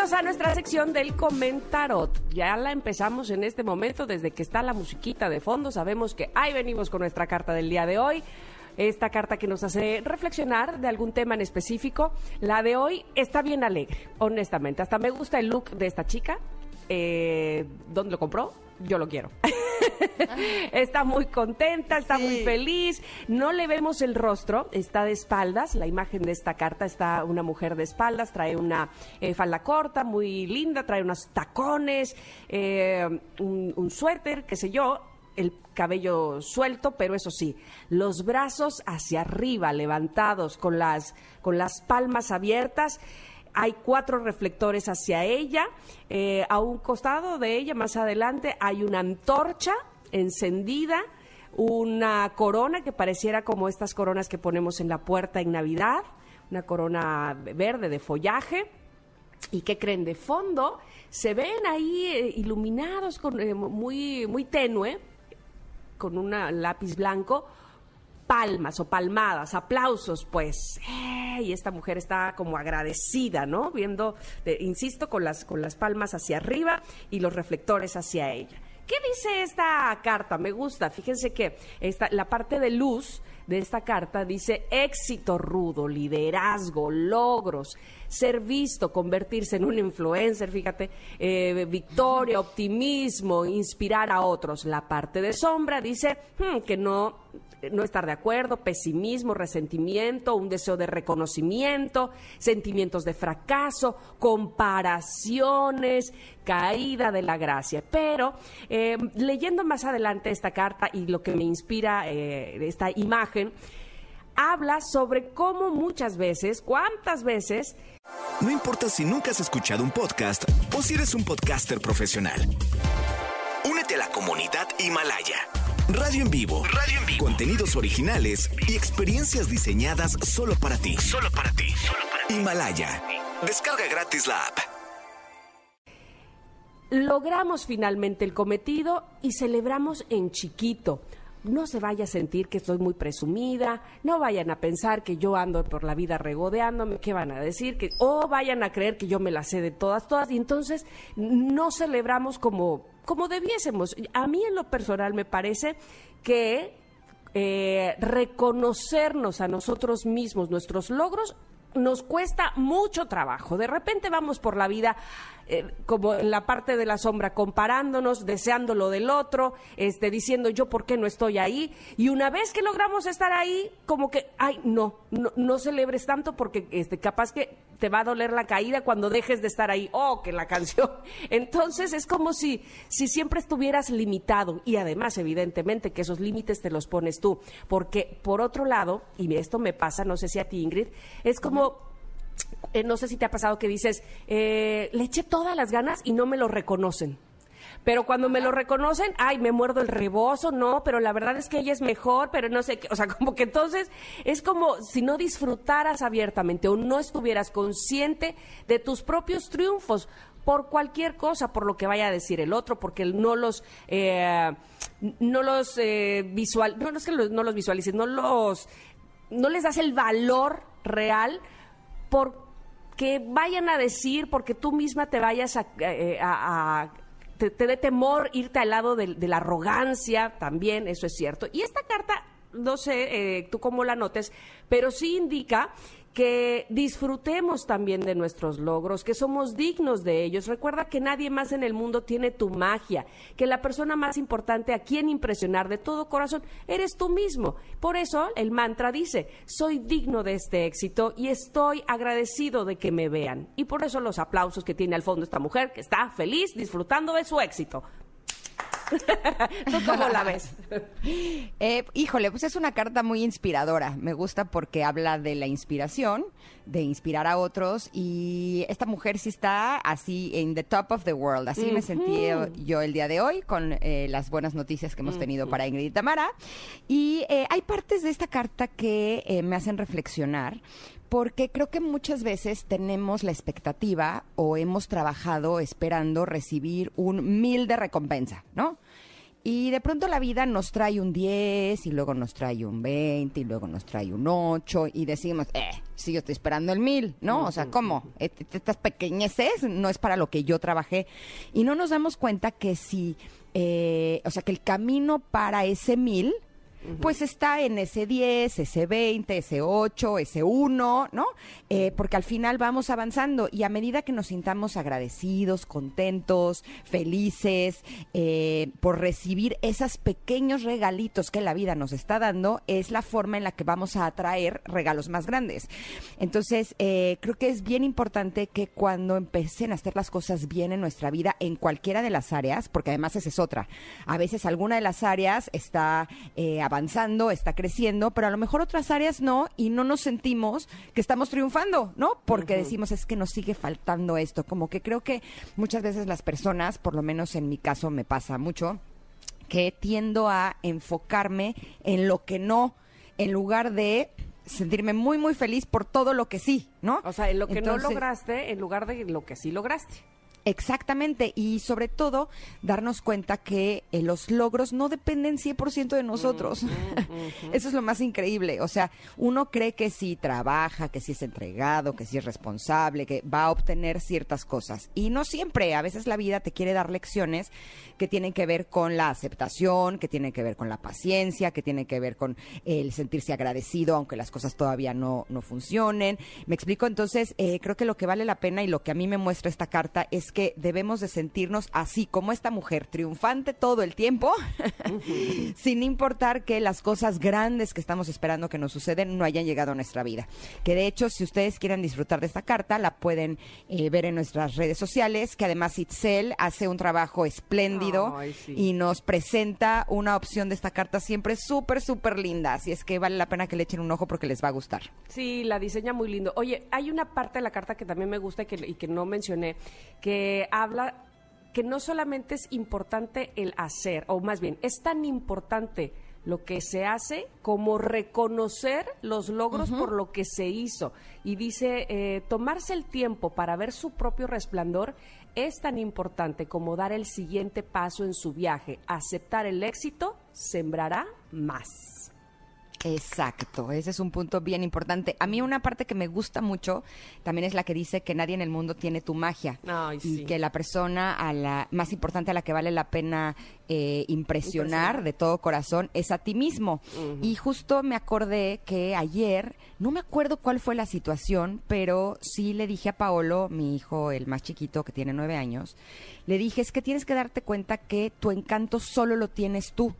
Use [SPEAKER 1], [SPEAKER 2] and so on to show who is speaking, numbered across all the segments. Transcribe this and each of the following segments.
[SPEAKER 1] Bienvenidos a nuestra sección del comentarot. Ya la empezamos en este momento, desde que está la musiquita de fondo. Sabemos que ahí venimos con nuestra carta del día de hoy. Esta carta que nos hace reflexionar de algún tema en específico. La de hoy está bien alegre, honestamente. Hasta me gusta el look de esta chica. Eh, ¿Dónde lo compró? Yo lo quiero. está muy contenta, está muy feliz. No le vemos el rostro, está de espaldas. La imagen de esta carta está una mujer de espaldas, trae una eh, falda corta, muy linda, trae unos tacones, eh, un, un suéter, qué sé yo, el cabello suelto, pero eso sí, los brazos hacia arriba, levantados, con las, con las palmas abiertas. Hay cuatro reflectores hacia ella. Eh, a un costado de ella, más adelante, hay una antorcha encendida, una corona que pareciera como estas coronas que ponemos en la puerta en Navidad, una corona verde de follaje. ¿Y qué creen? De fondo se ven ahí eh, iluminados con, eh, muy, muy tenue, con un lápiz blanco, palmas o palmadas, aplausos, pues. ¡eh! Y esta mujer está como agradecida, ¿no? Viendo, insisto, con las, con las palmas hacia arriba y los reflectores hacia ella. ¿Qué dice esta carta? Me gusta. Fíjense que esta, la parte de luz de esta carta dice éxito rudo, liderazgo, logros, ser visto, convertirse en un influencer, fíjate, eh, victoria, optimismo, inspirar a otros. La parte de sombra dice hmm, que no no estar de acuerdo, pesimismo, resentimiento, un deseo de reconocimiento, sentimientos de fracaso, comparaciones, caída de la gracia. Pero eh, leyendo más adelante esta carta y lo que me inspira eh, esta imagen, habla sobre cómo muchas veces, cuántas veces...
[SPEAKER 2] No importa si nunca has escuchado un podcast o si eres un podcaster profesional. Únete a la comunidad Himalaya. Radio en vivo. Radio en vivo. Contenidos originales y experiencias diseñadas solo para ti. Solo para ti. Solo para ti. Himalaya. Descarga gratis la app.
[SPEAKER 1] Logramos finalmente el cometido y celebramos en chiquito. No se vaya a sentir que estoy muy presumida, no vayan a pensar que yo ando por la vida regodeándome, ¿qué van a decir? Que, o vayan a creer que yo me la sé de todas, todas, y entonces no celebramos como, como debiésemos. A mí en lo personal me parece que eh, reconocernos a nosotros mismos, nuestros logros, nos cuesta mucho trabajo. De repente vamos por la vida eh, como en la parte de la sombra, comparándonos, deseando lo del otro, este, diciendo yo por qué no estoy ahí. Y una vez que logramos estar ahí, como que, ay, no, no, no celebres tanto porque este, capaz que te va a doler la caída cuando dejes de estar ahí. Oh, que la canción. Entonces es como si, si siempre estuvieras limitado. Y además, evidentemente, que esos límites te los pones tú. Porque, por otro lado, y esto me pasa, no sé si a ti, Ingrid, es como eh, no sé si te ha pasado que dices, eh, le eché todas las ganas y no me lo reconocen. Pero cuando me lo reconocen, ay, me muerdo el rebozo, no, pero la verdad es que ella es mejor, pero no sé qué. O sea, como que entonces es como si no disfrutaras abiertamente o no estuvieras consciente de tus propios triunfos por cualquier cosa, por lo que vaya a decir el otro, porque no los eh, no los eh, visual, no, no es que los- no los visualices, no los no les das el valor real por que vayan a decir, porque tú misma te vayas a, eh, te, dé temor irte al lado de, de la arrogancia, también, eso es cierto. Y esta carta, no sé eh, tú cómo la notes, pero sí indica que disfrutemos también de nuestros logros, que somos dignos de ellos. Recuerda que nadie más en el mundo tiene tu magia, que la persona más importante a quien impresionar de todo corazón eres tú mismo. Por eso el mantra dice, soy digno de este éxito y estoy agradecido de que me vean. Y por eso los aplausos que tiene al fondo esta mujer, que está feliz disfrutando de su éxito. ¿Tú cómo la ves?
[SPEAKER 3] Eh, híjole, pues es una carta muy inspiradora. Me gusta porque habla de la inspiración, de inspirar a otros. Y esta mujer sí está así en the top of the world. Así me sentí yo el día de hoy con eh, las buenas noticias que hemos tenido para Ingrid y Tamara. Y eh, hay partes de esta carta que me hacen reflexionar porque creo que muchas veces tenemos la expectativa o hemos trabajado esperando recibir un mil de recompensa, ¿no? Y de pronto la vida nos trae un 10 y luego nos trae un 20 y luego nos trae un 8 y decimos, eh, sí, yo estoy esperando el mil, ¿no? O sea, ¿cómo? Estas pequeñeces no es para lo que yo trabajé. Y no nos damos cuenta que si, eh, o sea, que el camino para ese mil pues está en ese 10, ese 20, ese 8, ese 1, ¿no? Eh, porque al final vamos avanzando y a medida que nos sintamos agradecidos, contentos, felices eh, por recibir esos pequeños regalitos que la vida nos está dando, es la forma en la que vamos a atraer regalos más grandes. Entonces, eh, creo que es bien importante que cuando empecen a hacer las cosas bien en nuestra vida, en cualquiera de las áreas, porque además esa es otra, a veces alguna de las áreas está avanzando, está creciendo, pero a lo mejor otras áreas no y no nos sentimos que estamos triunfando, ¿no? Porque decimos es que nos sigue faltando esto. Como que creo que muchas veces las personas, por lo menos en mi caso me pasa mucho, que tiendo a enfocarme en lo que no, en lugar de sentirme muy, muy feliz por todo lo que sí, ¿no?
[SPEAKER 1] O sea, en lo que no lograste, en lugar de lo que sí lograste.
[SPEAKER 3] Exactamente, y sobre todo darnos cuenta que eh, los logros no dependen 100% de nosotros. Eso es lo más increíble. O sea, uno cree que si trabaja, que si es entregado, que si es responsable, que va a obtener ciertas cosas. Y no siempre, a veces la vida te quiere dar lecciones que tienen que ver con la aceptación, que tienen que ver con la paciencia, que tienen que ver con el sentirse agradecido aunque las cosas todavía no, no funcionen. Me explico, entonces eh, creo que lo que vale la pena y lo que a mí me muestra esta carta es que debemos de sentirnos así como esta mujer, triunfante todo el tiempo, sin importar que las cosas grandes que estamos esperando que nos suceden no hayan llegado a nuestra vida. Que de hecho, si ustedes quieren disfrutar de esta carta, la pueden eh, ver en nuestras redes sociales, que además Itzel hace un trabajo espléndido y nos presenta una opción de esta carta siempre súper, súper linda. Así es que vale la pena que le echen un ojo porque les va a gustar.
[SPEAKER 1] Sí, la diseña muy lindo. Oye, hay una parte de la carta que también me gusta y que, y que no mencioné, que habla que no solamente es importante el hacer, o más bien, es tan importante lo que se hace como reconocer los logros por lo que se hizo. Y dice, eh, tomarse el tiempo para ver su propio resplandor es tan importante como dar el siguiente paso en su viaje. Aceptar el éxito sembrará más.
[SPEAKER 3] Exacto, ese es un punto bien importante. A mí una parte que me gusta mucho también es la que dice que nadie en el mundo tiene tu magia y que la persona a la más importante a la que vale la pena eh, impresionar, de todo corazón es a ti mismo. Y justo me acordé que ayer, no me acuerdo cuál fue la situación, pero sí le dije a Paolo, mi hijo, el más chiquito que tiene nueve años, le dije es que tienes que darte cuenta que tu encanto solo lo tienes tú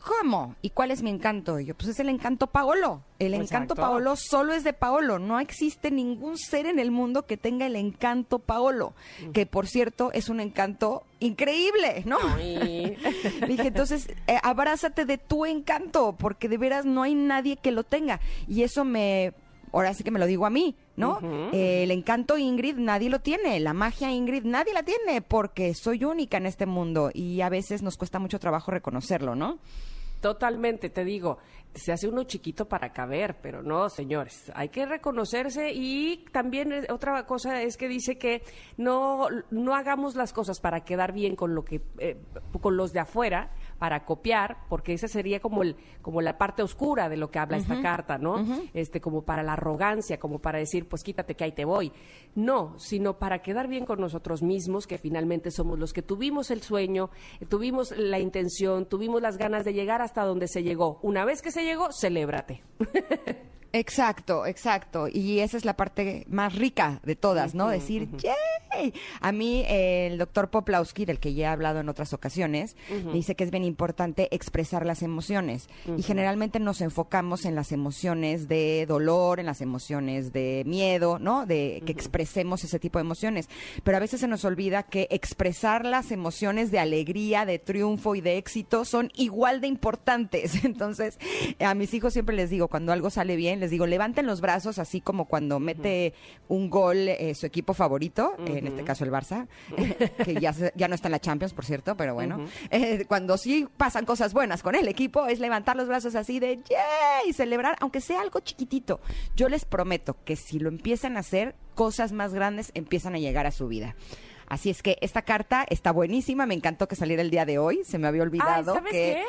[SPEAKER 3] ¿Cómo? ¿Y cuál es mi encanto? yo, pues es el encanto Paolo. El encanto Paolo solo es de Paolo. No existe ningún ser en el mundo que tenga el encanto Paolo. Que por cierto es un encanto increíble, ¿no? Dije, entonces, eh, abrázate de tu encanto, porque de veras no hay nadie que lo tenga. Y eso me ahora sí que me lo digo a mí, ¿no? el encanto Ingrid nadie lo tiene, la magia Ingrid nadie la tiene, porque soy única en este mundo y a veces nos cuesta mucho trabajo reconocerlo, ¿no?
[SPEAKER 1] Totalmente, te digo, se hace uno chiquito para caber, pero no, señores, hay que reconocerse y también otra cosa es que dice que no, no hagamos las cosas para quedar bien con lo que, eh, con los de afuera, para copiar, porque esa sería como el, como la parte oscura de lo que habla esta carta, ¿no? Este, como para la arrogancia, como para decir, pues quítate que ahí te voy. No, sino para quedar bien con nosotros mismos, que finalmente somos los que tuvimos el sueño, tuvimos la intención, tuvimos las ganas de llegar hasta donde se llegó. Una vez que se llegó, celébrate.
[SPEAKER 3] Exacto, exacto. Y esa es la parte más rica de todas, ¿no? Decir, ¡yay! A mí, el doctor Poplawski, del que ya he hablado en otras ocasiones, dice que es bien importante expresar las emociones. Y generalmente nos enfocamos en las emociones de dolor, en las emociones de miedo, ¿no? De que expresemos ese tipo de emociones. Pero a veces se nos olvida que expresar las emociones de alegría, de triunfo y de éxito son igual de importantes. Entonces, a mis hijos siempre les digo, cuando algo sale bien, les digo, levanten los brazos, así como cuando mete un gol eh, su equipo favorito, en este caso el Barça, que ya, ya no está en la Champions, por cierto, pero bueno. Eh, cuando sí pasan cosas buenas con el equipo, es levantar los brazos así de ¡yay! y celebrar, aunque sea algo chiquitito. Yo les prometo que si lo empiezan a hacer, cosas más grandes empiezan a llegar a su vida. Así es que esta carta está buenísima, me encantó que saliera el día de hoy, se me había olvidado
[SPEAKER 1] ¿sabes
[SPEAKER 3] que
[SPEAKER 1] qué?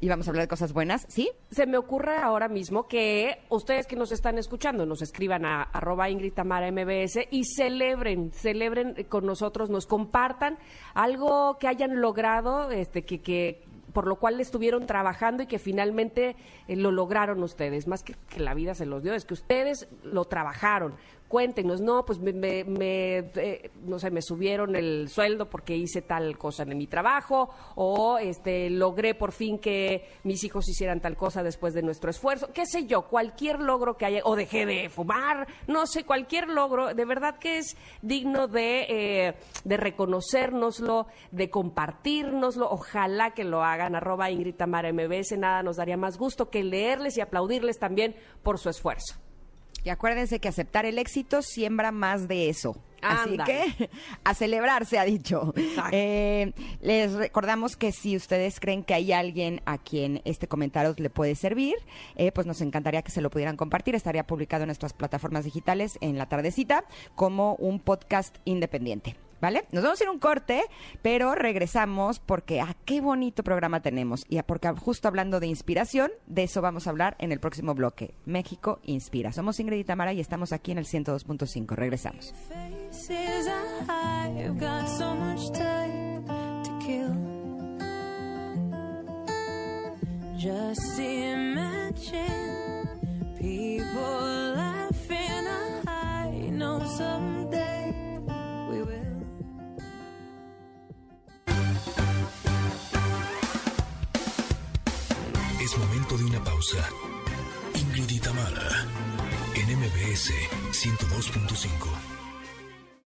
[SPEAKER 3] Íbamos a hablar de cosas buenas, ¿sí?
[SPEAKER 1] Se me ocurre ahora mismo que ustedes que nos están escuchando nos escriban a arroba Ingrid Tamara MBS y celebren, celebren con nosotros, nos compartan algo que hayan logrado, este, que, que por lo cual estuvieron trabajando y que finalmente eh, lo lograron ustedes, más que que la vida se los dio, es que ustedes lo trabajaron. Cuéntenos, no, pues me, me- me, eh, no sé, me subieron el sueldo porque hice tal cosa en mi trabajo o este logré por fin que mis hijos hicieran tal cosa después de nuestro esfuerzo, qué sé yo, cualquier logro que haya, o dejé de fumar, no sé, cualquier logro, de verdad que es digno de, eh, de reconocérnoslo, de compartirnoslo, ojalá que lo hagan, arroba Ingrid Tamara MBS, nada nos daría más gusto que leerles y aplaudirles también por su esfuerzo.
[SPEAKER 3] Y acuérdense que aceptar el éxito siembra más de eso. Así que a celebrar se ha dicho. Eh, les recordamos que si ustedes creen que hay alguien a quien este comentario le puede servir, eh, pues nos encantaría que se lo pudieran compartir. Estaría publicado en nuestras plataformas digitales en la tardecita como un podcast independiente. ¿Vale? Nos vamos a ir a un corte, pero regresamos porque ah, qué bonito programa tenemos. Y a- porque justo hablando de inspiración, de eso vamos a hablar en el próximo bloque. México Inspira. Somos Ingrid y Tamara y estamos aquí en el 102.5. Regresamos.
[SPEAKER 4] Just
[SPEAKER 5] pausa. Ingrid en MBS 102.5.